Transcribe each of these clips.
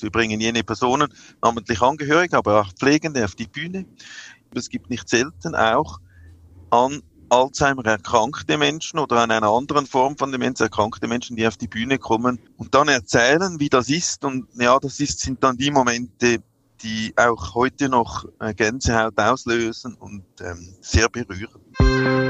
Wir bringen jene Personen, namentlich Angehörige, aber auch Pflegende auf die Bühne. Es gibt nicht selten auch an Alzheimer erkrankte Menschen oder an einer anderen Form von Demenz erkrankte Menschen, die auf die Bühne kommen und dann erzählen, wie das ist. Und ja, das ist, sind dann die Momente, die auch heute noch äh, Gänsehaut auslösen und ähm, sehr berühren.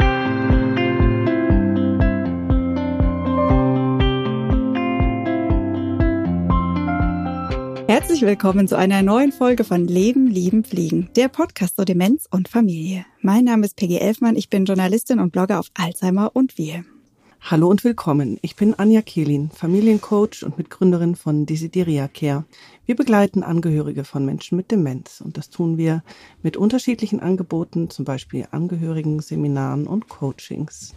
Herzlich willkommen zu einer neuen Folge von Leben, Lieben, Fliegen, der Podcast zur Demenz und Familie. Mein Name ist Peggy Elfmann, ich bin Journalistin und Blogger auf Alzheimer und wir. Hallo und willkommen. Ich bin Anja Kehlin, Familiencoach und Mitgründerin von Desideria Care. Wir begleiten Angehörige von Menschen mit Demenz und das tun wir mit unterschiedlichen Angeboten, zum Beispiel Angehörigen, Seminaren und Coachings.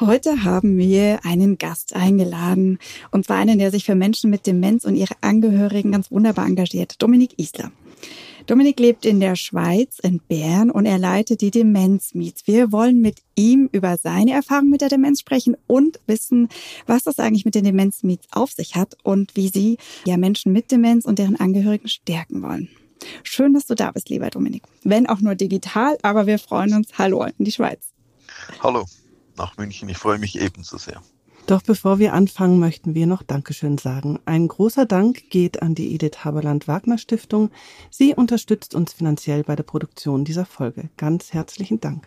Heute haben wir einen Gast eingeladen, und zwar einen, der sich für Menschen mit Demenz und ihre Angehörigen ganz wunderbar engagiert, Dominik Isler. Dominik lebt in der Schweiz, in Bern, und er leitet die Demenz-Meets. Wir wollen mit ihm über seine Erfahrungen mit der Demenz sprechen und wissen, was das eigentlich mit den Demenz-Meets auf sich hat und wie sie ja Menschen mit Demenz und deren Angehörigen stärken wollen. Schön, dass du da bist, lieber Dominik. Wenn auch nur digital, aber wir freuen uns. Hallo in die Schweiz. Hallo nach München. Ich freue mich ebenso sehr. Doch bevor wir anfangen, möchten wir noch Dankeschön sagen. Ein großer Dank geht an die Edith Haberland Wagner Stiftung. Sie unterstützt uns finanziell bei der Produktion dieser Folge. Ganz herzlichen Dank.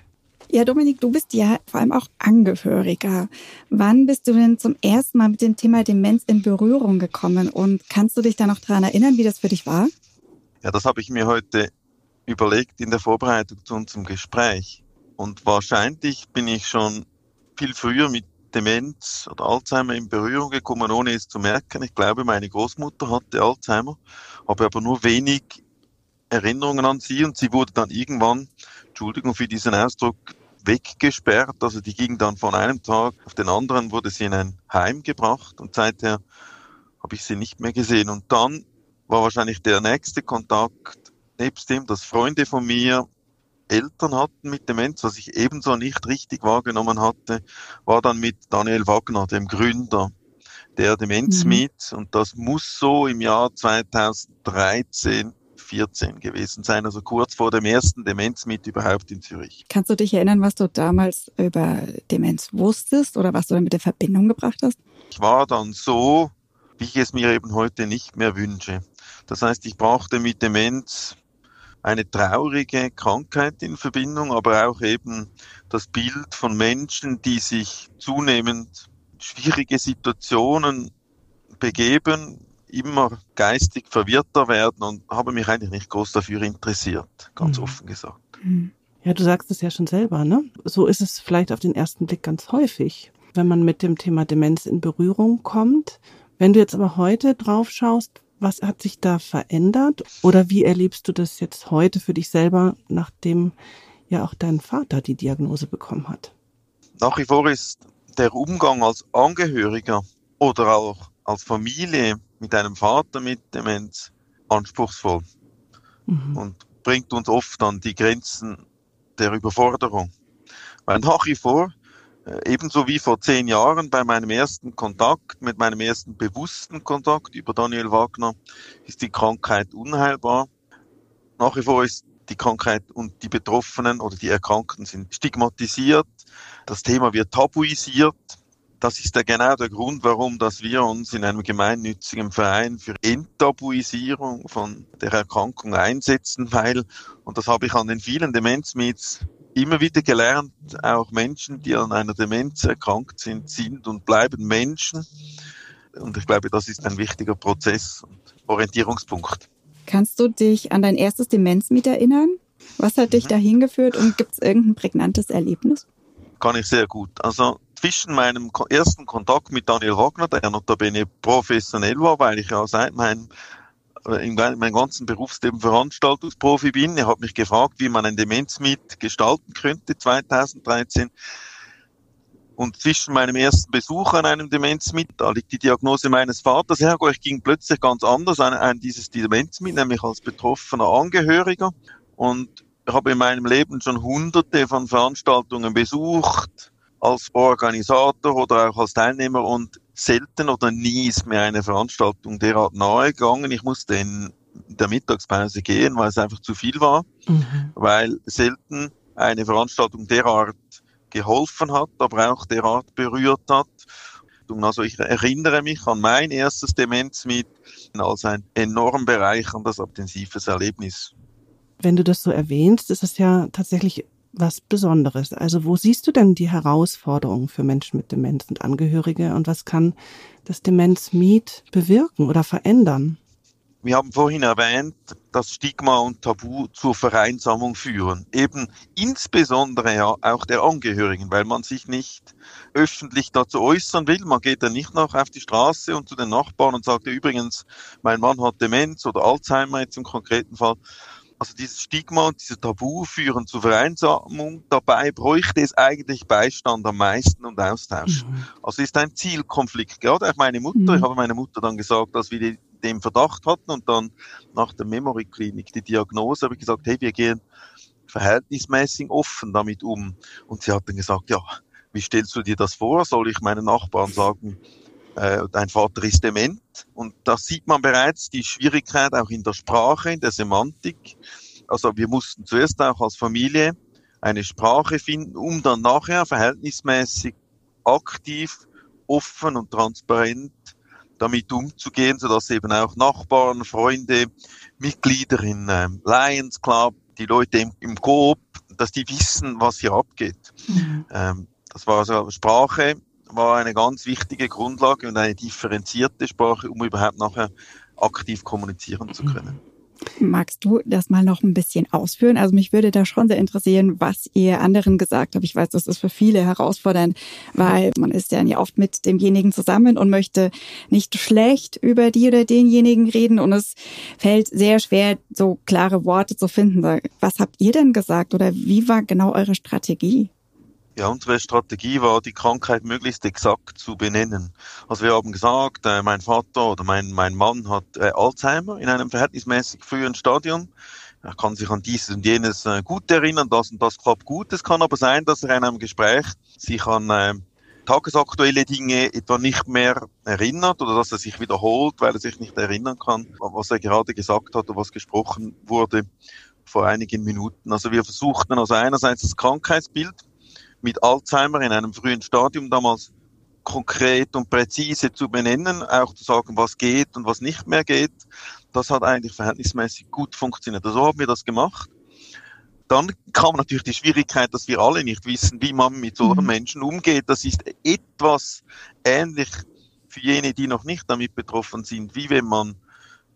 Ja, Dominik, du bist ja vor allem auch Angehöriger. Wann bist du denn zum ersten Mal mit dem Thema Demenz in Berührung gekommen und kannst du dich da noch daran erinnern, wie das für dich war? Ja, das habe ich mir heute überlegt in der Vorbereitung zu unserem Gespräch. Und wahrscheinlich bin ich schon viel früher mit Demenz oder Alzheimer in Berührung gekommen, ohne es zu merken. Ich glaube, meine Großmutter hatte Alzheimer, habe aber nur wenig Erinnerungen an sie und sie wurde dann irgendwann, Entschuldigung für diesen Ausdruck, weggesperrt. Also die ging dann von einem Tag auf den anderen, wurde sie in ein Heim gebracht und seither habe ich sie nicht mehr gesehen. Und dann war wahrscheinlich der nächste Kontakt nebst dem, dass Freunde von mir Eltern hatten mit Demenz, was ich ebenso nicht richtig wahrgenommen hatte, war dann mit Daniel Wagner, dem Gründer der Demenz mhm. Und das muss so im Jahr 2013 14 gewesen sein, also kurz vor dem ersten Demenz überhaupt in Zürich. Kannst du dich erinnern, was du damals über Demenz wusstest oder was du damit in Verbindung gebracht hast? Ich war dann so, wie ich es mir eben heute nicht mehr wünsche. Das heißt, ich brauchte mit Demenz eine traurige Krankheit in Verbindung, aber auch eben das Bild von Menschen, die sich zunehmend schwierige Situationen begeben, immer geistig verwirrter werden und habe mich eigentlich nicht groß dafür interessiert, ganz mhm. offen gesagt. Mhm. Ja, du sagst es ja schon selber, ne? So ist es vielleicht auf den ersten Blick ganz häufig, wenn man mit dem Thema Demenz in Berührung kommt. Wenn du jetzt aber heute drauf schaust, was hat sich da verändert? Oder wie erlebst du das jetzt heute für dich selber, nachdem ja auch dein Vater die Diagnose bekommen hat? Nach wie vor ist der Umgang als Angehöriger oder auch als Familie mit einem Vater mit Demenz anspruchsvoll mhm. und bringt uns oft an die Grenzen der Überforderung. Weil nach wie vor ebenso wie vor zehn Jahren bei meinem ersten Kontakt, mit meinem ersten bewussten Kontakt über Daniel Wagner, ist die Krankheit unheilbar. Nach wie vor ist die Krankheit und die Betroffenen oder die Erkrankten sind stigmatisiert. Das Thema wird tabuisiert. Das ist ja genau der Grund, warum dass wir uns in einem gemeinnützigen Verein für Enttabuisierung von der Erkrankung einsetzen, weil, und das habe ich an den vielen Demenzmeets immer wieder gelernt, auch Menschen, die an einer Demenz erkrankt sind, sind und bleiben Menschen. Und ich glaube, das ist ein wichtiger Prozess und Orientierungspunkt. Kannst du dich an dein erstes Demenzmiet erinnern? Was hat dich mhm. dahin geführt und gibt es irgendein prägnantes Erlebnis? Kann ich sehr gut. Also zwischen meinem ersten Kontakt mit Daniel Wagner, der notabene professionell war, weil ich ja seit meinem in meinem ganzen Berufsleben Veranstaltungsprofi bin. Er hat mich gefragt, wie man ein Demenzmeet gestalten könnte 2013. Und zwischen meinem ersten Besuch an einem Demenzmeet, da liegt die Diagnose meines Vaters her, ich ging plötzlich ganz anders an, an dieses Demenzmeet, nämlich als betroffener Angehöriger. Und ich habe in meinem Leben schon hunderte von Veranstaltungen besucht, als Organisator oder auch als Teilnehmer und selten oder nie ist mir eine Veranstaltung derart nahe gegangen. Ich musste in der Mittagspause gehen, weil es einfach zu viel war, mhm. weil selten eine Veranstaltung derart geholfen hat, aber auch derart berührt hat. Also ich erinnere mich an mein erstes Demenzmeet als ein enorm bereicherndes, intensives Erlebnis. Wenn du das so erwähnst, ist es ja tatsächlich was Besonderes. Also wo siehst du denn die Herausforderungen für Menschen mit Demenz und Angehörige und was kann das Demenzmeet bewirken oder verändern? Wir haben vorhin erwähnt, dass Stigma und Tabu zur Vereinsamung führen. Eben insbesondere ja auch der Angehörigen, weil man sich nicht öffentlich dazu äußern will. Man geht dann nicht noch auf die Straße und zu den Nachbarn und sagt, übrigens, mein Mann hat Demenz oder Alzheimer jetzt im konkreten Fall. Also dieses Stigma und diese Tabu führen zur Vereinsamung. Dabei bräuchte es eigentlich Beistand am meisten und Austausch. Mhm. Also ist ein Zielkonflikt. Gerade auch meine Mutter, mhm. ich habe meiner Mutter dann gesagt, dass wir die den Verdacht hatten und dann nach der Memory Klinik die Diagnose habe ich gesagt, hey, wir gehen verhältnismäßig offen damit um. Und sie hat dann gesagt, ja, wie stellst du dir das vor? Soll ich meinen Nachbarn sagen, äh, dein Vater ist dement? Und da sieht man bereits die Schwierigkeit auch in der Sprache, in der Semantik. Also wir mussten zuerst auch als Familie eine Sprache finden, um dann nachher verhältnismäßig aktiv, offen und transparent damit umzugehen, sodass eben auch Nachbarn, Freunde, Mitglieder in ähm, Lions Club, die Leute im, im Coop, dass die wissen, was hier abgeht. Mhm. Ähm, das war also Sprache, war eine ganz wichtige Grundlage und eine differenzierte Sprache, um überhaupt nachher aktiv kommunizieren zu können. Magst du das mal noch ein bisschen ausführen? Also mich würde da schon sehr interessieren, was ihr anderen gesagt habt. Ich weiß, das ist für viele herausfordernd, weil man ist ja oft mit demjenigen zusammen und möchte nicht schlecht über die oder denjenigen reden und es fällt sehr schwer, so klare Worte zu finden. Was habt ihr denn gesagt oder wie war genau eure Strategie? Ja, unsere Strategie war, die Krankheit möglichst exakt zu benennen. Also wir haben gesagt, äh, mein Vater oder mein, mein Mann hat äh, Alzheimer in einem verhältnismäßig frühen Stadium. Er kann sich an dieses und jenes äh, gut erinnern, das und das klappt gut. Es kann aber sein, dass er in einem Gespräch sich an äh, tagesaktuelle Dinge etwa nicht mehr erinnert oder dass er sich wiederholt, weil er sich nicht erinnern kann, was er gerade gesagt hat oder was gesprochen wurde vor einigen Minuten. Also wir versuchten also einerseits das Krankheitsbild mit Alzheimer in einem frühen Stadium damals konkret und präzise zu benennen, auch zu sagen, was geht und was nicht mehr geht. Das hat eigentlich verhältnismäßig gut funktioniert. Also so haben wir das gemacht. Dann kam natürlich die Schwierigkeit, dass wir alle nicht wissen, wie man mit solchen mhm. Menschen umgeht. Das ist etwas ähnlich für jene, die noch nicht damit betroffen sind, wie wenn man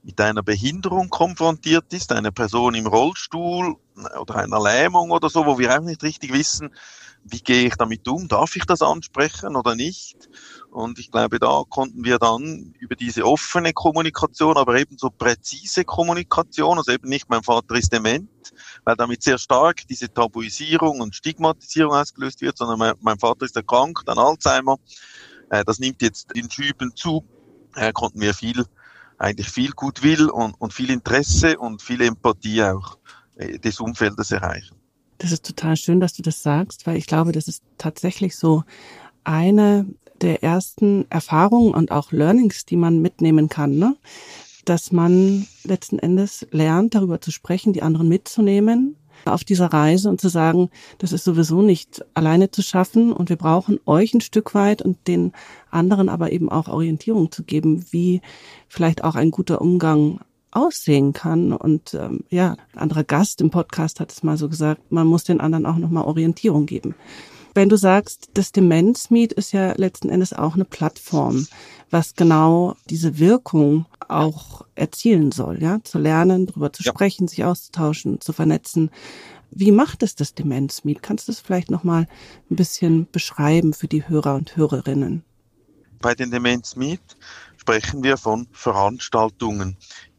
mit einer Behinderung konfrontiert ist, eine Person im Rollstuhl oder einer Lähmung oder so, wo wir auch nicht richtig wissen, wie gehe ich damit um? Darf ich das ansprechen oder nicht? Und ich glaube, da konnten wir dann über diese offene Kommunikation, aber eben so präzise Kommunikation, also eben nicht mein Vater ist dement, weil damit sehr stark diese Tabuisierung und Stigmatisierung ausgelöst wird, sondern mein, mein Vater ist erkrankt an Alzheimer. Äh, das nimmt jetzt in Schüben zu. Äh, konnten wir viel, eigentlich viel Gutwill und, und viel Interesse und viel Empathie auch äh, des Umfeldes erreichen. Das ist total schön, dass du das sagst, weil ich glaube, das ist tatsächlich so eine der ersten Erfahrungen und auch Learnings, die man mitnehmen kann, ne? dass man letzten Endes lernt, darüber zu sprechen, die anderen mitzunehmen auf dieser Reise und zu sagen, das ist sowieso nicht alleine zu schaffen und wir brauchen euch ein Stück weit und den anderen aber eben auch Orientierung zu geben, wie vielleicht auch ein guter Umgang aussehen kann. Und ähm, ja, ein anderer Gast im Podcast hat es mal so gesagt, man muss den anderen auch nochmal Orientierung geben. Wenn du sagst, das Demenzmeet ist ja letzten Endes auch eine Plattform, was genau diese Wirkung auch erzielen soll, ja, zu lernen, darüber zu ja. sprechen, sich auszutauschen, zu vernetzen. Wie macht es das Demenzmeet? Kannst du es vielleicht nochmal ein bisschen beschreiben für die Hörer und Hörerinnen? Bei den Demenzmeet sprechen wir von Veranstaltungen,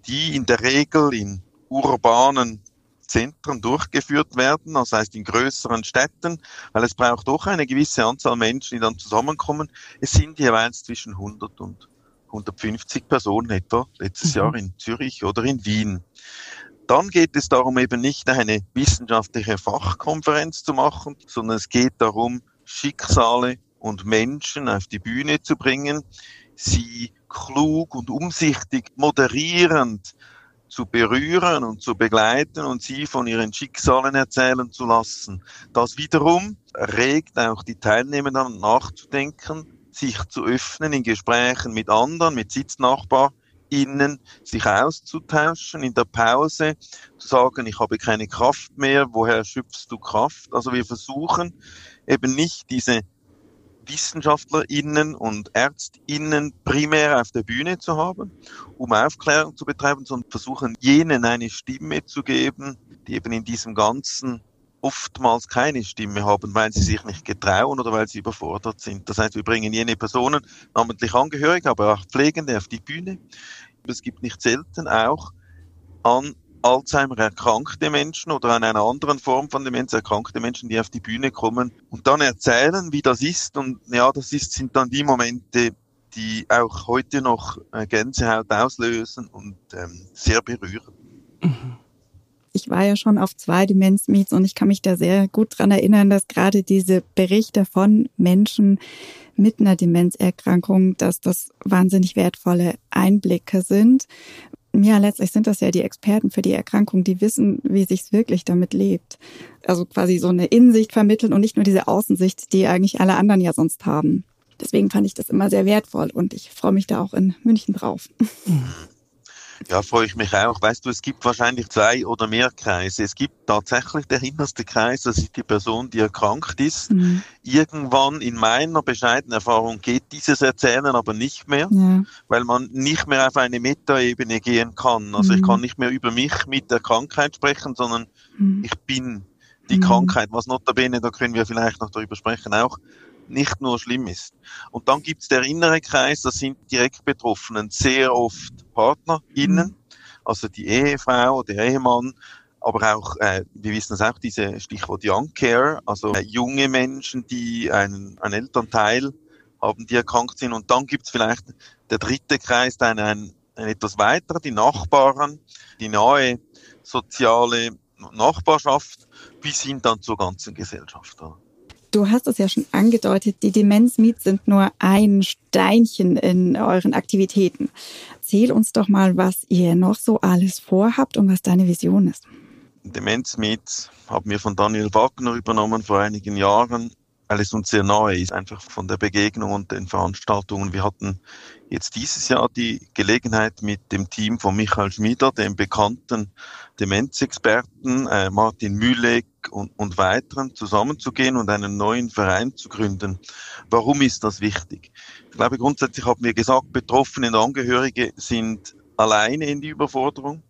die in der Regel in urbanen Zentren durchgeführt werden, das heißt in größeren Städten, weil es braucht doch eine gewisse Anzahl Menschen, die dann zusammenkommen. Es sind jeweils zwischen 100 und 150 Personen etwa letztes mhm. Jahr in Zürich oder in Wien. Dann geht es darum, eben nicht eine wissenschaftliche Fachkonferenz zu machen, sondern es geht darum, Schicksale und Menschen auf die Bühne zu bringen, sie klug und umsichtig moderierend zu berühren und zu begleiten und sie von ihren Schicksalen erzählen zu lassen. Das wiederum regt auch die Teilnehmer nachzudenken, sich zu öffnen in Gesprächen mit anderen, mit SitznachbarInnen, sich auszutauschen, in der Pause zu sagen, ich habe keine Kraft mehr, woher schöpfst du Kraft? Also wir versuchen eben nicht diese WissenschaftlerInnen und ÄrztInnen primär auf der Bühne zu haben, um Aufklärung zu betreiben, sondern versuchen jenen eine Stimme zu geben, die eben in diesem ganzen oftmals keine Stimme haben, weil sie sich nicht getrauen oder weil sie überfordert sind. Das heißt, wir bringen jene Personen, namentlich Angehörige, aber auch Pflegende auf die Bühne. Es gibt nicht selten auch an Alzheimer erkrankte Menschen oder an einer anderen Form von Demenz erkrankte Menschen, die auf die Bühne kommen und dann erzählen, wie das ist. Und ja, das ist, sind dann die Momente, die auch heute noch äh, Gänsehaut auslösen und ähm, sehr berühren. Ich war ja schon auf zwei Demenz-Meets und ich kann mich da sehr gut dran erinnern, dass gerade diese Berichte von Menschen mit einer Demenzerkrankung, dass das wahnsinnig wertvolle Einblicke sind, ja, letztlich sind das ja die Experten für die Erkrankung, die wissen, wie sich's wirklich damit lebt. Also quasi so eine Innensicht vermitteln und nicht nur diese Außensicht, die eigentlich alle anderen ja sonst haben. Deswegen fand ich das immer sehr wertvoll und ich freue mich da auch in München drauf. Ja, freue ich mich auch. Weißt du, es gibt wahrscheinlich zwei oder mehr Kreise. Es gibt tatsächlich der hinterste Kreis, das ist die Person, die erkrankt ist. Mhm. Irgendwann in meiner bescheidenen Erfahrung geht dieses Erzählen aber nicht mehr, ja. weil man nicht mehr auf eine Metaebene gehen kann. Also mhm. ich kann nicht mehr über mich mit der Krankheit sprechen, sondern mhm. ich bin die mhm. Krankheit, was notabene, da können wir vielleicht noch darüber sprechen, auch nicht nur schlimm ist. Und dann gibt's der innere Kreis, das sind direkt Betroffenen, sehr oft PartnerInnen, mhm. also die Ehefrau, der Ehemann, aber auch, äh, wir wissen es auch, diese Stichwort Young Care, also äh, junge Menschen, die einen, einen Elternteil haben, die erkrankt sind. Und dann gibt's vielleicht der dritte Kreis, ein, ein, ein etwas weiterer, die Nachbarn, die nahe soziale Nachbarschaft bis hin dann zur ganzen Gesellschaft. Oder? Du hast es ja schon angedeutet, die Demenz-Meets sind nur ein Steinchen in euren Aktivitäten. Erzähl uns doch mal, was ihr noch so alles vorhabt und was deine Vision ist. Demenz-Meets haben wir von Daniel Wagner übernommen vor einigen Jahren weil es uns sehr nahe ist, einfach von der Begegnung und den Veranstaltungen. Wir hatten jetzt dieses Jahr die Gelegenheit mit dem Team von Michael Schmieder, dem bekannten Demenzexperten, äh, Martin Mühleck und, und weiteren zusammenzugehen und einen neuen Verein zu gründen. Warum ist das wichtig? Ich glaube, grundsätzlich haben wir gesagt, Betroffene und Angehörige sind alleine in die Überforderung.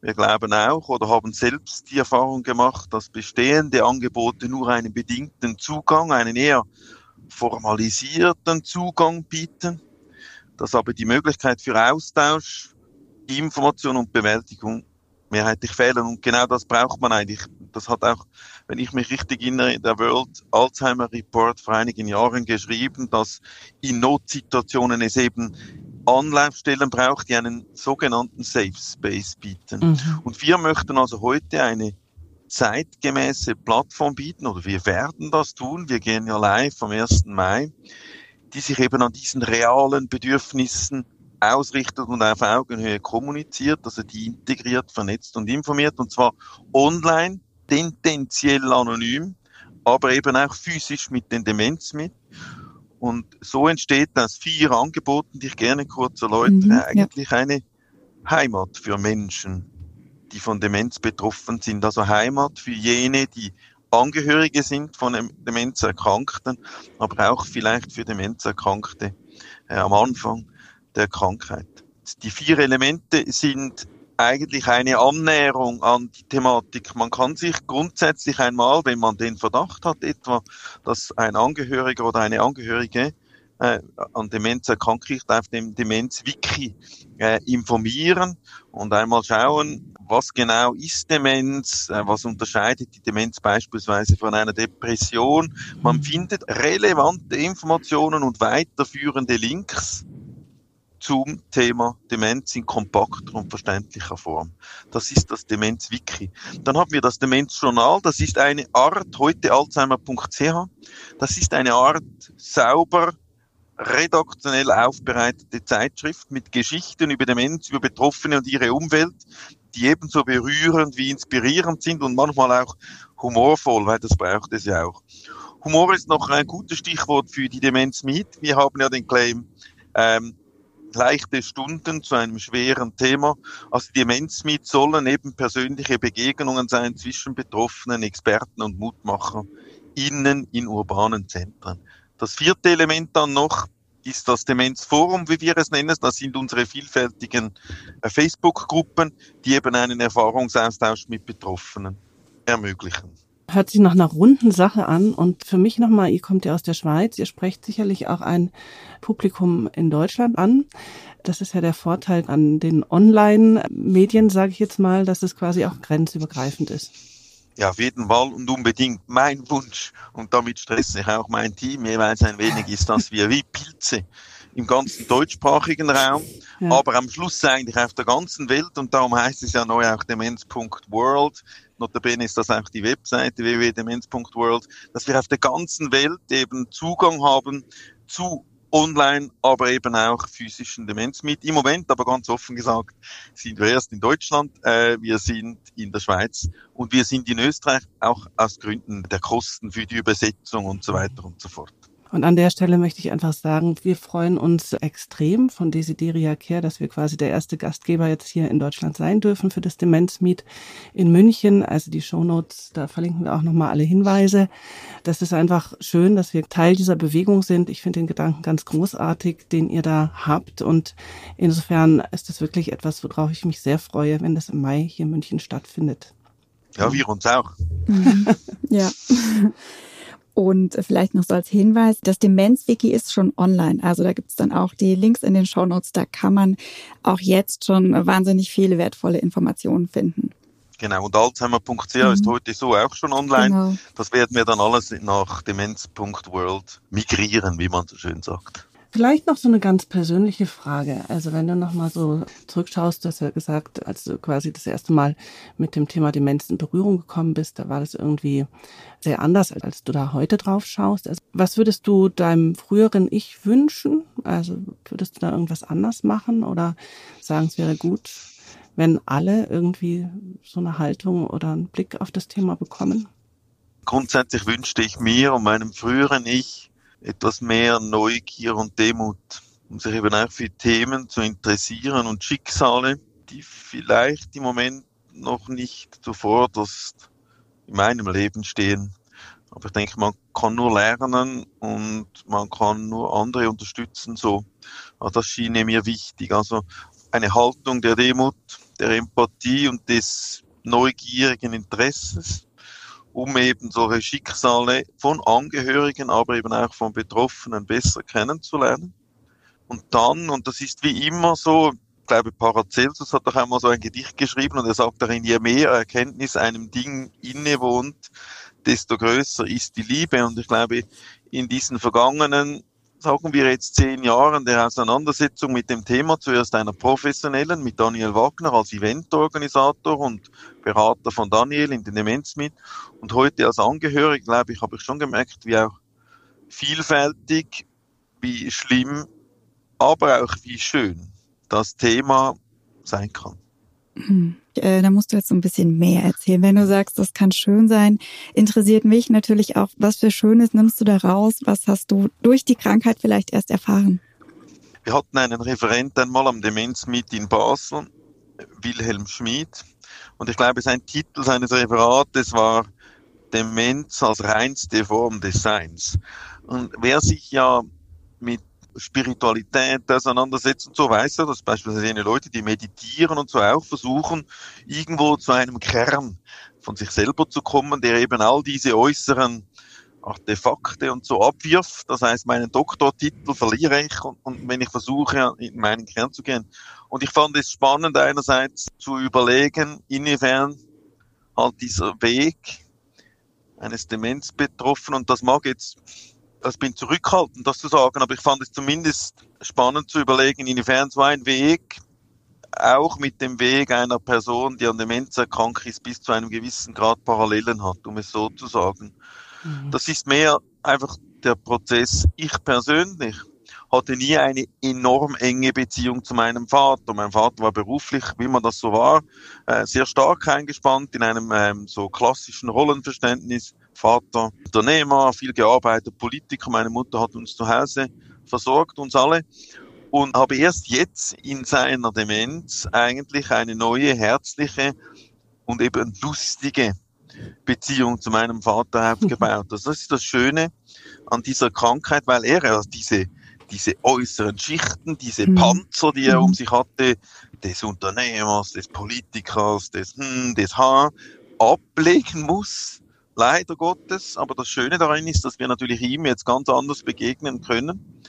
Wir glauben auch oder haben selbst die Erfahrung gemacht, dass bestehende Angebote nur einen bedingten Zugang, einen eher formalisierten Zugang bieten, dass aber die Möglichkeit für Austausch, Information und Bewältigung mehrheitlich fehlen. Und genau das braucht man eigentlich. Das hat auch, wenn ich mich richtig erinnere, der World Alzheimer Report vor einigen Jahren geschrieben, dass in Notsituationen es eben Anlaufstellen braucht, die einen sogenannten Safe Space bieten. Mhm. Und wir möchten also heute eine zeitgemäße Plattform bieten, oder wir werden das tun, wir gehen ja live am 1. Mai, die sich eben an diesen realen Bedürfnissen ausrichtet und auf Augenhöhe kommuniziert, also die integriert, vernetzt und informiert, und zwar online, tendenziell anonym, aber eben auch physisch mit den Demenz mit. Und so entsteht aus vier Angeboten, die ich gerne kurz erläutere, mhm, eigentlich ja. eine Heimat für Menschen, die von Demenz betroffen sind. Also Heimat für jene, die Angehörige sind von Demenzerkrankten, aber auch vielleicht für Demenzerkrankte äh, am Anfang der Krankheit. Die vier Elemente sind eigentlich eine Annäherung an die Thematik. Man kann sich grundsätzlich einmal, wenn man den Verdacht hat, etwa, dass ein Angehöriger oder eine Angehörige äh, an Demenz erkrankt ist, auf dem Demenz-Wiki äh, informieren und einmal schauen, was genau ist Demenz, äh, was unterscheidet die Demenz beispielsweise von einer Depression. Man findet relevante Informationen und weiterführende Links zum Thema Demenz in kompakter und verständlicher Form. Das ist das Demenz-Wiki. Dann haben wir das Demenz-Journal. Das ist eine Art, heute alzheimer.ch, das ist eine Art sauber, redaktionell aufbereitete Zeitschrift mit Geschichten über Demenz, über Betroffene und ihre Umwelt, die ebenso berührend wie inspirierend sind und manchmal auch humorvoll, weil das braucht es ja auch. Humor ist noch ein gutes Stichwort für die Demenz mit. Wir haben ja den Claim ähm, leichte Stunden zu einem schweren Thema. Also die Demenz mit sollen eben persönliche Begegnungen sein zwischen Betroffenen, Experten und Mutmachern innen in urbanen Zentren. Das vierte Element dann noch ist das Demenzforum, wie wir es nennen. Das sind unsere vielfältigen äh, Facebook-Gruppen, die eben einen Erfahrungsaustausch mit Betroffenen ermöglichen. Hört sich nach einer runden Sache an und für mich nochmal, ihr kommt ja aus der Schweiz, ihr sprecht sicherlich auch ein Publikum in Deutschland an. Das ist ja der Vorteil an den Online-Medien, sage ich jetzt mal, dass es quasi auch grenzübergreifend ist. Ja, auf jeden Fall und unbedingt mein Wunsch und damit stresse ich auch mein Team jeweils ein wenig, ist, dass wir wie Pilze im ganzen deutschsprachigen Raum, ja. aber am Schluss eigentlich auf der ganzen Welt und darum heißt es ja neu auch demenz.world. Notabene ist das auch die Webseite www.demenz.world, dass wir auf der ganzen Welt eben Zugang haben zu online, aber eben auch physischen Demenz mit. Im Moment, aber ganz offen gesagt, sind wir erst in Deutschland, äh, wir sind in der Schweiz und wir sind in Österreich auch aus Gründen der Kosten für die Übersetzung und so weiter und so fort. Und an der Stelle möchte ich einfach sagen, wir freuen uns extrem von Desideria Care, dass wir quasi der erste Gastgeber jetzt hier in Deutschland sein dürfen für das Demenzmeet in München. Also die Shownotes, da verlinken wir auch nochmal alle Hinweise. Das ist einfach schön, dass wir Teil dieser Bewegung sind. Ich finde den Gedanken ganz großartig, den ihr da habt. Und insofern ist das wirklich etwas, worauf ich mich sehr freue, wenn das im Mai hier in München stattfindet. Ja, wir uns auch. Mhm. ja. Und vielleicht noch so als Hinweis, das Demenz-Wiki ist schon online. Also da gibt es dann auch die Links in den Shownotes. Da kann man auch jetzt schon wahnsinnig viele wertvolle Informationen finden. Genau, und alzheimer.ch mhm. ist heute so auch schon online. Genau. Das werden wir dann alles nach demenz.world migrieren, wie man so schön sagt. Vielleicht noch so eine ganz persönliche Frage. Also wenn du nochmal so zurückschaust, du hast ja gesagt, als du quasi das erste Mal mit dem Thema Demenz in Berührung gekommen bist, da war das irgendwie sehr anders, als du da heute drauf schaust. Also was würdest du deinem früheren Ich wünschen? Also würdest du da irgendwas anders machen oder sagen, es wäre gut, wenn alle irgendwie so eine Haltung oder einen Blick auf das Thema bekommen? Grundsätzlich wünschte ich mir und meinem früheren Ich, etwas mehr Neugier und Demut, um sich eben auch für Themen zu interessieren und Schicksale, die vielleicht im Moment noch nicht zuvorderst in meinem Leben stehen. Aber ich denke, man kann nur lernen und man kann nur andere unterstützen, so. Also das schien mir wichtig. Also eine Haltung der Demut, der Empathie und des neugierigen Interesses um eben solche Schicksale von Angehörigen, aber eben auch von Betroffenen besser kennenzulernen. Und dann, und das ist wie immer so, ich glaube, Paracelsus hat doch einmal so ein Gedicht geschrieben und er sagt darin, je mehr Erkenntnis einem Ding innewohnt, desto größer ist die Liebe. Und ich glaube, in diesen vergangenen sagen wir jetzt zehn Jahren der Auseinandersetzung mit dem Thema, zuerst einer professionellen mit Daniel Wagner als Eventorganisator und Berater von Daniel in den Demenz mit und heute als Angehörig, glaube ich, habe ich schon gemerkt, wie auch vielfältig, wie schlimm, aber auch wie schön das Thema sein kann. Mhm. Äh, da musst du jetzt so ein bisschen mehr erzählen. Wenn du sagst, das kann schön sein, interessiert mich natürlich auch, was für Schönes nimmst du da raus? Was hast du durch die Krankheit vielleicht erst erfahren? Wir hatten einen Referent einmal am Demenzmeet in Basel, Wilhelm Schmid. Und ich glaube, sein Titel seines Referates war Demenz als reinste Form des Seins. Und wer sich ja mit Spiritualität auseinandersetzt und so, weiß er, dass beispielsweise jene Leute, die meditieren und so auch versuchen, irgendwo zu einem Kern von sich selber zu kommen, der eben all diese äußeren Artefakte und so abwirft. Das heißt, meinen Doktortitel verliere ich und, und wenn ich versuche, in meinen Kern zu gehen. Und ich fand es spannend, einerseits zu überlegen, inwiefern halt dieser Weg eines Demenzbetroffenen, und das mag jetzt also bin zurückhaltend, das zu sagen, aber ich fand es zumindest spannend zu überlegen, inwiefern so ein Weg auch mit dem Weg einer Person, die an Demenz erkrankt ist, bis zu einem gewissen Grad Parallelen hat, um es so zu sagen. Mhm. Das ist mehr einfach der Prozess. Ich persönlich hatte nie eine enorm enge Beziehung zu meinem Vater. Mein Vater war beruflich, wie man das so war, äh, sehr stark eingespannt in einem ähm, so klassischen Rollenverständnis. Vater Unternehmer, viel gearbeitet, Politiker. Meine Mutter hat uns zu Hause versorgt, uns alle. Und habe erst jetzt in seiner Demenz eigentlich eine neue, herzliche und eben lustige Beziehung zu meinem Vater aufgebaut. Also das ist das Schöne an dieser Krankheit, weil er ja diese diese äußeren Schichten, diese mhm. Panzer, die er mhm. um sich hatte, des Unternehmers, des Politikers, des hm, des H, ablegen muss, leider Gottes. Aber das Schöne daran ist, dass wir natürlich ihm jetzt ganz anders begegnen können,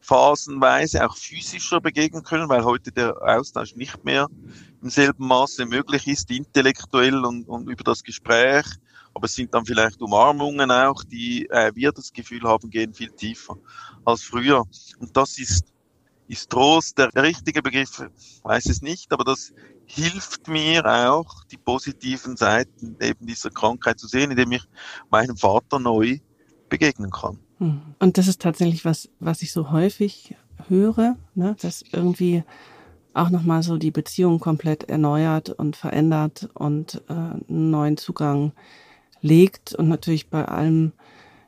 phasenweise auch physischer begegnen können, weil heute der Austausch nicht mehr im selben Maße möglich ist, intellektuell und, und über das Gespräch aber es sind dann vielleicht Umarmungen auch, die äh, wir das Gefühl haben, gehen viel tiefer als früher. Und das ist, ist Trost der richtige Begriff, weiß es nicht, aber das hilft mir auch, die positiven Seiten eben dieser Krankheit zu sehen, indem ich meinem Vater neu begegnen kann. Hm. Und das ist tatsächlich was, was ich so häufig höre, ne, dass irgendwie auch nochmal so die Beziehung komplett erneuert und verändert und äh, einen neuen Zugang legt und natürlich bei allem,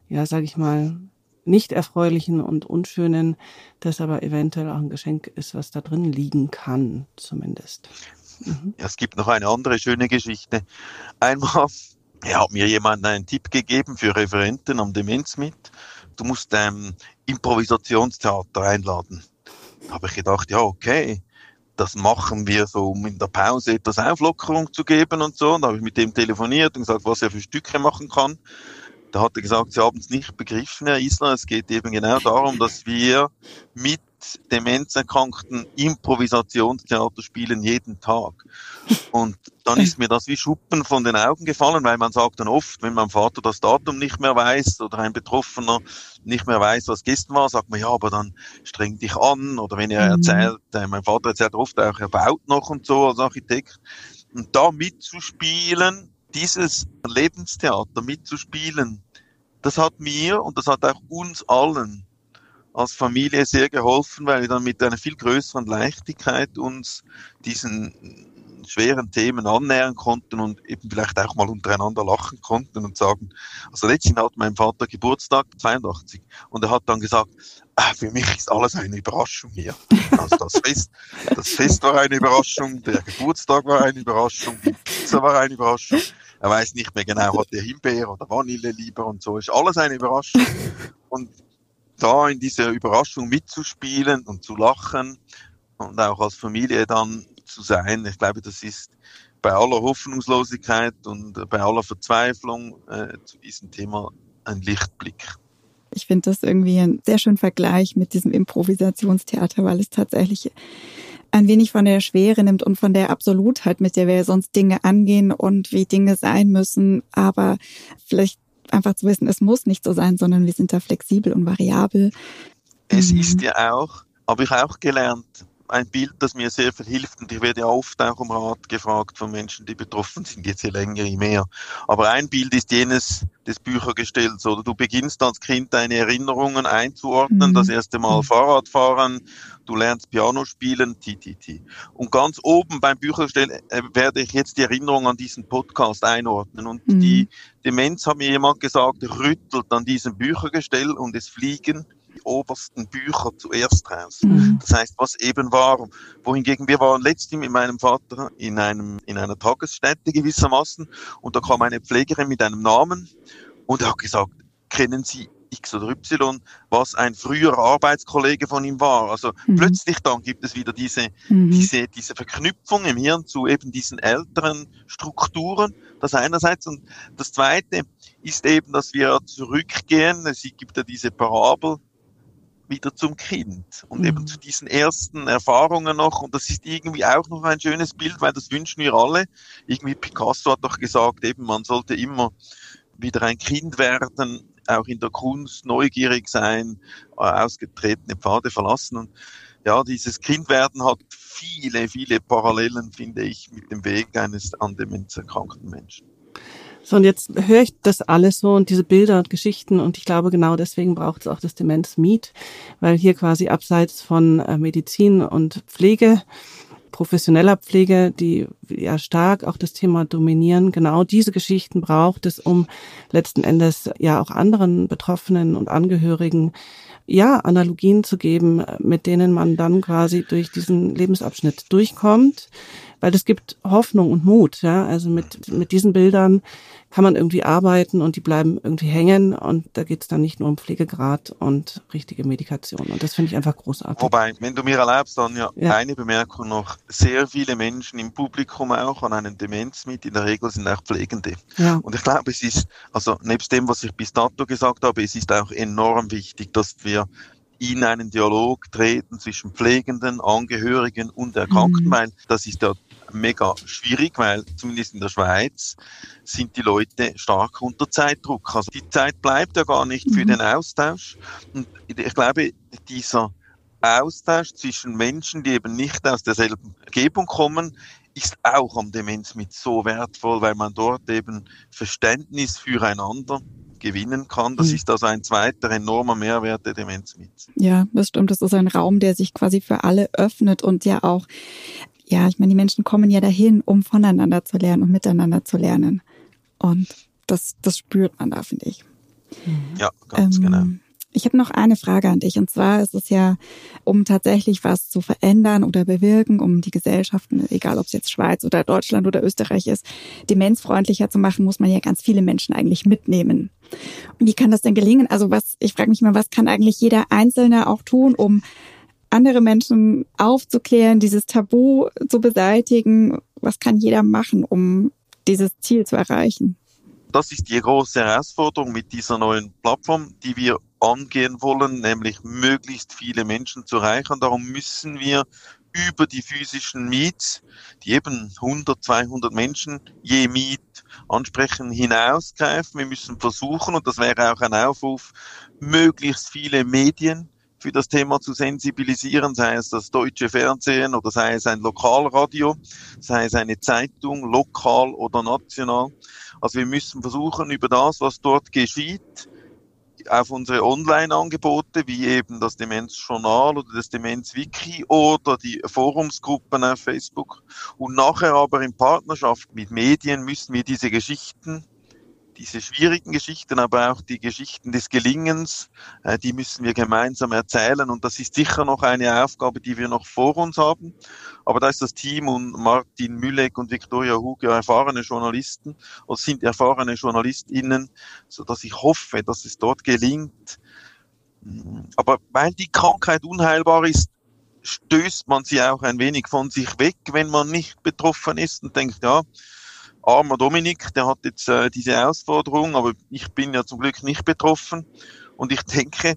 ja, sage ich mal, nicht erfreulichen und unschönen, das aber eventuell auch ein Geschenk ist, was da drin liegen kann, zumindest. Mhm. Ja, es gibt noch eine andere schöne Geschichte. Einmal ja, hat mir jemand einen Tipp gegeben für Referenten am Demenz mit. Du musst ähm, Improvisationstheater einladen. Da habe ich gedacht, ja, okay das machen wir so, um in der Pause etwas Auflockerung zu geben und so. Und da habe ich mit dem telefoniert und gesagt, was er für Stücke machen kann. Da hat er gesagt, Sie haben es nicht begriffen, Herr Isler. Es geht eben genau darum, dass wir mit Demenzerkrankten Improvisationstheater spielen jeden Tag. Und dann ist mir das wie Schuppen von den Augen gefallen, weil man sagt dann oft, wenn mein Vater das Datum nicht mehr weiß oder ein Betroffener nicht mehr weiß, was gestern war, sagt man, ja, aber dann streng dich an. Oder wenn er mhm. erzählt, äh, mein Vater erzählt oft auch, er baut noch und so als Architekt. Und da mitzuspielen, dieses Lebenstheater mitzuspielen, das hat mir und das hat auch uns allen als Familie sehr geholfen, weil wir dann mit einer viel größeren Leichtigkeit uns diesen schweren Themen annähern konnten und eben vielleicht auch mal untereinander lachen konnten und sagen, also letztens hat mein Vater Geburtstag, 82, und er hat dann gesagt, für mich ist alles eine Überraschung hier. Also das Fest, das Fest war eine Überraschung, der Geburtstag war eine Überraschung, die Pizza war eine Überraschung. Er weiß nicht mehr genau, hat er Himbeer oder Vanille lieber und so, ist alles eine Überraschung. Und da in dieser Überraschung mitzuspielen und zu lachen und auch als Familie dann zu sein. Ich glaube, das ist bei aller Hoffnungslosigkeit und bei aller Verzweiflung äh, zu diesem Thema ein Lichtblick. Ich finde das irgendwie ein sehr schöner Vergleich mit diesem Improvisationstheater, weil es tatsächlich ein wenig von der Schwere nimmt und von der Absolutheit, mit der wir sonst Dinge angehen und wie Dinge sein müssen. Aber vielleicht einfach zu wissen, es muss nicht so sein, sondern wir sind da flexibel und variabel. Es mhm. ist ja auch, habe ich auch gelernt, ein Bild, das mir sehr viel hilft und ich werde oft auch um Rat gefragt von Menschen, die betroffen sind, jetzt je länger, je mehr. Aber ein Bild ist jenes des Büchergestells oder du beginnst als Kind deine Erinnerungen einzuordnen, mhm. das erste Mal. Fahrrad fahren, du lernst Piano spielen, ti, ti, ti. Und ganz oben beim Büchergestell äh, werde ich jetzt die Erinnerung an diesen Podcast einordnen und mhm. die Demenz hat mir jemand gesagt, rüttelt an diesem Büchergestell und es fliegen die obersten Bücher zuerst raus. Mhm. Das heißt, was eben war. Wohingegen wir waren letztens mit meinem Vater in einem, in einer Tagesstätte gewissermaßen und da kam eine Pflegerin mit einem Namen und hat gesagt, kennen Sie X oder Y, was ein früherer Arbeitskollege von ihm war. Also mhm. plötzlich dann gibt es wieder diese, mhm. diese, diese Verknüpfung im Hirn zu eben diesen älteren Strukturen. Das einerseits. Und das zweite ist eben, dass wir zurückgehen. Es gibt ja diese Parabel wieder zum Kind und mhm. eben zu diesen ersten Erfahrungen noch. Und das ist irgendwie auch noch ein schönes Bild, weil das wünschen wir alle. Irgendwie Picasso hat doch gesagt, eben man sollte immer wieder ein Kind werden, auch in der Kunst neugierig sein, äh, ausgetretene Pfade verlassen und ja, dieses Kindwerden hat viele, viele Parallelen, finde ich, mit dem Weg eines an Demenz erkrankten Menschen. So, und jetzt höre ich das alles so und diese Bilder und Geschichten und ich glaube, genau deswegen braucht es auch das Demenz-Meet, weil hier quasi abseits von äh, Medizin und Pflege professioneller Pflege, die ja stark auch das Thema dominieren, genau diese Geschichten braucht es, um letzten Endes ja auch anderen Betroffenen und Angehörigen ja Analogien zu geben, mit denen man dann quasi durch diesen Lebensabschnitt durchkommt weil das gibt Hoffnung und Mut. Ja? Also mit, mit diesen Bildern kann man irgendwie arbeiten und die bleiben irgendwie hängen und da geht es dann nicht nur um Pflegegrad und richtige Medikation. Und das finde ich einfach großartig. Wobei, wenn du mir erlaubst, dann ja, ja, eine Bemerkung noch. Sehr viele Menschen im Publikum auch an einem Demenz mit, in der Regel sind auch Pflegende. Ja. Und ich glaube, es ist, also nebst dem, was ich bis dato gesagt habe, es ist auch enorm wichtig, dass wir in einen Dialog treten zwischen Pflegenden, Angehörigen und Erkrankten, mhm. weil das ist ja mega schwierig, weil zumindest in der Schweiz sind die Leute stark unter Zeitdruck. Also die Zeit bleibt ja gar nicht für mhm. den Austausch. Und ich glaube, dieser Austausch zwischen Menschen, die eben nicht aus derselben Umgebung kommen, ist auch am Demenz mit so wertvoll, weil man dort eben Verständnis füreinander gewinnen kann. Das mhm. ist also ein zweiter enormer Mehrwert der Demenz mit. Ja, das stimmt. Das ist ein Raum, der sich quasi für alle öffnet und ja auch ja, ich meine, die Menschen kommen ja dahin, um voneinander zu lernen und miteinander zu lernen. Und das, das spürt man da, finde ich. Ja, ganz ähm, genau. Ich habe noch eine Frage an dich. Und zwar ist es ja, um tatsächlich was zu verändern oder bewirken, um die Gesellschaften, egal ob es jetzt Schweiz oder Deutschland oder Österreich ist, demenzfreundlicher zu machen, muss man ja ganz viele Menschen eigentlich mitnehmen. Und wie kann das denn gelingen? Also was, ich frage mich mal, was kann eigentlich jeder Einzelne auch tun, um andere Menschen aufzuklären, dieses Tabu zu beseitigen? Was kann jeder machen, um dieses Ziel zu erreichen? Das ist die große Herausforderung mit dieser neuen Plattform, die wir angehen wollen, nämlich möglichst viele Menschen zu erreichen. Darum müssen wir über die physischen Meets, die eben 100, 200 Menschen je Meet ansprechen, hinausgreifen. Wir müssen versuchen, und das wäre auch ein Aufruf, möglichst viele Medien für das Thema zu sensibilisieren, sei es das deutsche Fernsehen oder sei es ein Lokalradio, sei es eine Zeitung, lokal oder national. Also wir müssen versuchen, über das, was dort geschieht, auf unsere Online-Angebote, wie eben das Demenz-Journal oder das Demenz-Wiki oder die Forumsgruppen auf Facebook. Und nachher aber in Partnerschaft mit Medien müssen wir diese Geschichten diese schwierigen Geschichten, aber auch die Geschichten des Gelingens, äh, die müssen wir gemeinsam erzählen. Und das ist sicher noch eine Aufgabe, die wir noch vor uns haben. Aber da ist das Team und Martin Mülleck und Victoria Huge erfahrene Journalisten und sind erfahrene JournalistInnen, so dass ich hoffe, dass es dort gelingt. Aber weil die Krankheit unheilbar ist, stößt man sie auch ein wenig von sich weg, wenn man nicht betroffen ist und denkt, ja, armer Dominik, der hat jetzt äh, diese Herausforderung, aber ich bin ja zum Glück nicht betroffen. Und ich denke,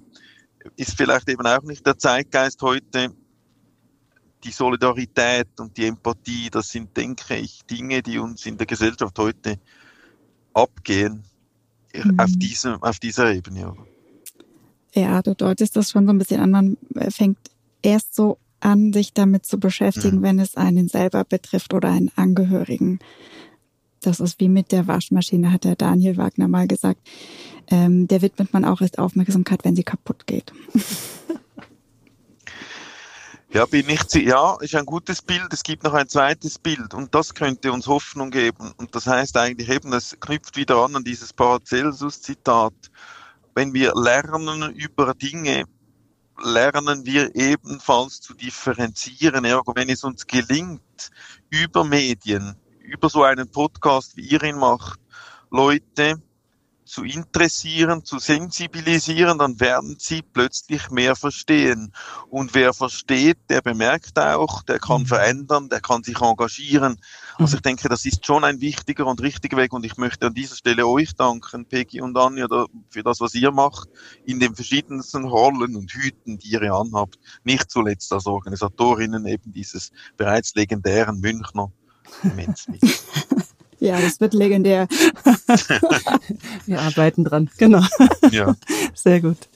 ist vielleicht eben auch nicht der Zeitgeist heute, die Solidarität und die Empathie, das sind, denke ich, Dinge, die uns in der Gesellschaft heute abgehen, mhm. auf, diesem, auf dieser Ebene. Ja, du deutest das schon so ein bisschen an. Man fängt erst so an, sich damit zu beschäftigen, mhm. wenn es einen selber betrifft oder einen Angehörigen. Das ist wie mit der Waschmaschine, hat der Daniel Wagner mal gesagt. Ähm, der widmet man auch erst Aufmerksamkeit, wenn sie kaputt geht. Ja, bin ich, ja, ist ein gutes Bild. Es gibt noch ein zweites Bild und das könnte uns Hoffnung geben. Und das heißt eigentlich eben, das knüpft wieder an an dieses Paracelsus-Zitat. Wenn wir lernen über Dinge, lernen wir ebenfalls zu differenzieren. Ergo, wenn es uns gelingt, über Medien über so einen Podcast, wie ihr ihn macht, Leute zu interessieren, zu sensibilisieren, dann werden sie plötzlich mehr verstehen. Und wer versteht, der bemerkt auch, der kann mhm. verändern, der kann sich engagieren. Also mhm. ich denke, das ist schon ein wichtiger und richtiger Weg und ich möchte an dieser Stelle euch danken, Peggy und Anja, für das, was ihr macht, in den verschiedensten Rollen und Hüten, die ihr anhabt. Nicht zuletzt als Organisatorinnen eben dieses bereits legendären Münchner Ja, das wird legendär. Wir arbeiten dran, genau. Ja. Sehr gut.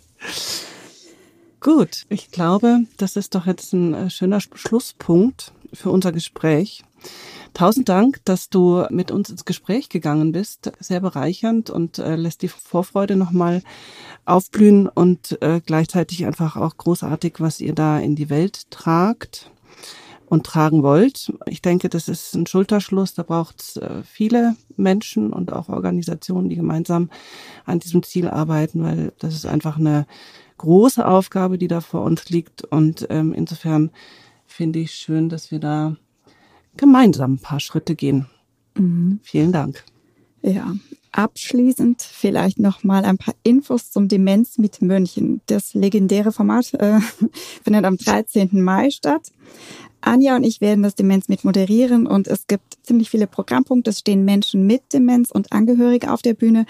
Gut, ich glaube, das ist doch jetzt ein äh, schöner Schlusspunkt für unser Gespräch. Tausend Dank, dass du mit uns ins Gespräch gegangen bist. Sehr bereichernd und äh, lässt die Vorfreude nochmal aufblühen und äh, gleichzeitig einfach auch großartig, was ihr da in die Welt tragt und tragen wollt. Ich denke, das ist ein Schulterschluss. Da braucht es äh, viele Menschen und auch Organisationen, die gemeinsam an diesem Ziel arbeiten, weil das ist einfach eine große Aufgabe, die da vor uns liegt. Und ähm, insofern finde ich schön, dass wir da gemeinsam ein paar Schritte gehen. Mhm. Vielen Dank. Ja, abschließend vielleicht noch mal ein paar Infos zum Demenz mit München. Das legendäre Format äh, findet am 13. Mai statt. Anja und ich werden das Demenz mit moderieren und es gibt ziemlich viele Programmpunkte. Es stehen Menschen mit Demenz und Angehörige auf der Bühne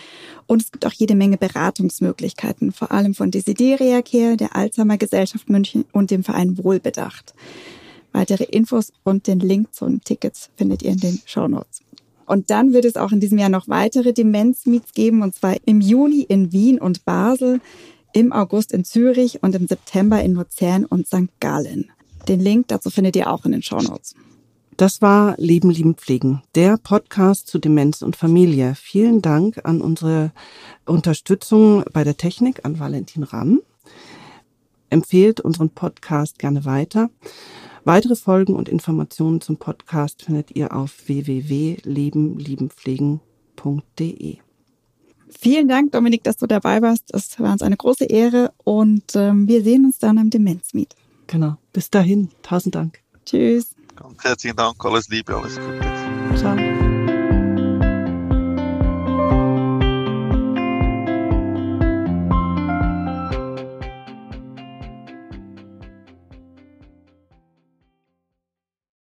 und es gibt auch jede Menge Beratungsmöglichkeiten, vor allem von Desideria Care, der Alzheimer Gesellschaft München und dem Verein Wohlbedacht. Weitere Infos und den Link zu den Tickets findet ihr in den Show Notes. Und dann wird es auch in diesem Jahr noch weitere Demenz-Meets geben, und zwar im Juni in Wien und Basel, im August in Zürich und im September in Luzern und St. Gallen. Den Link dazu findet ihr auch in den Show Notes. Das war Leben, Lieben, Pflegen, der Podcast zu Demenz und Familie. Vielen Dank an unsere Unterstützung bei der Technik, an Valentin Ramm. Empfehlt unseren Podcast gerne weiter. Weitere Folgen und Informationen zum Podcast findet ihr auf www.lebenliebenpflegen.de. Vielen Dank, Dominik, dass du dabei warst. Es war uns eine große Ehre und ähm, wir sehen uns dann am Demenzmeet. Genau. Bis dahin. Tausend Dank. Tschüss. Ganz herzlichen Dank. Alles Liebe, alles Gute. Ciao.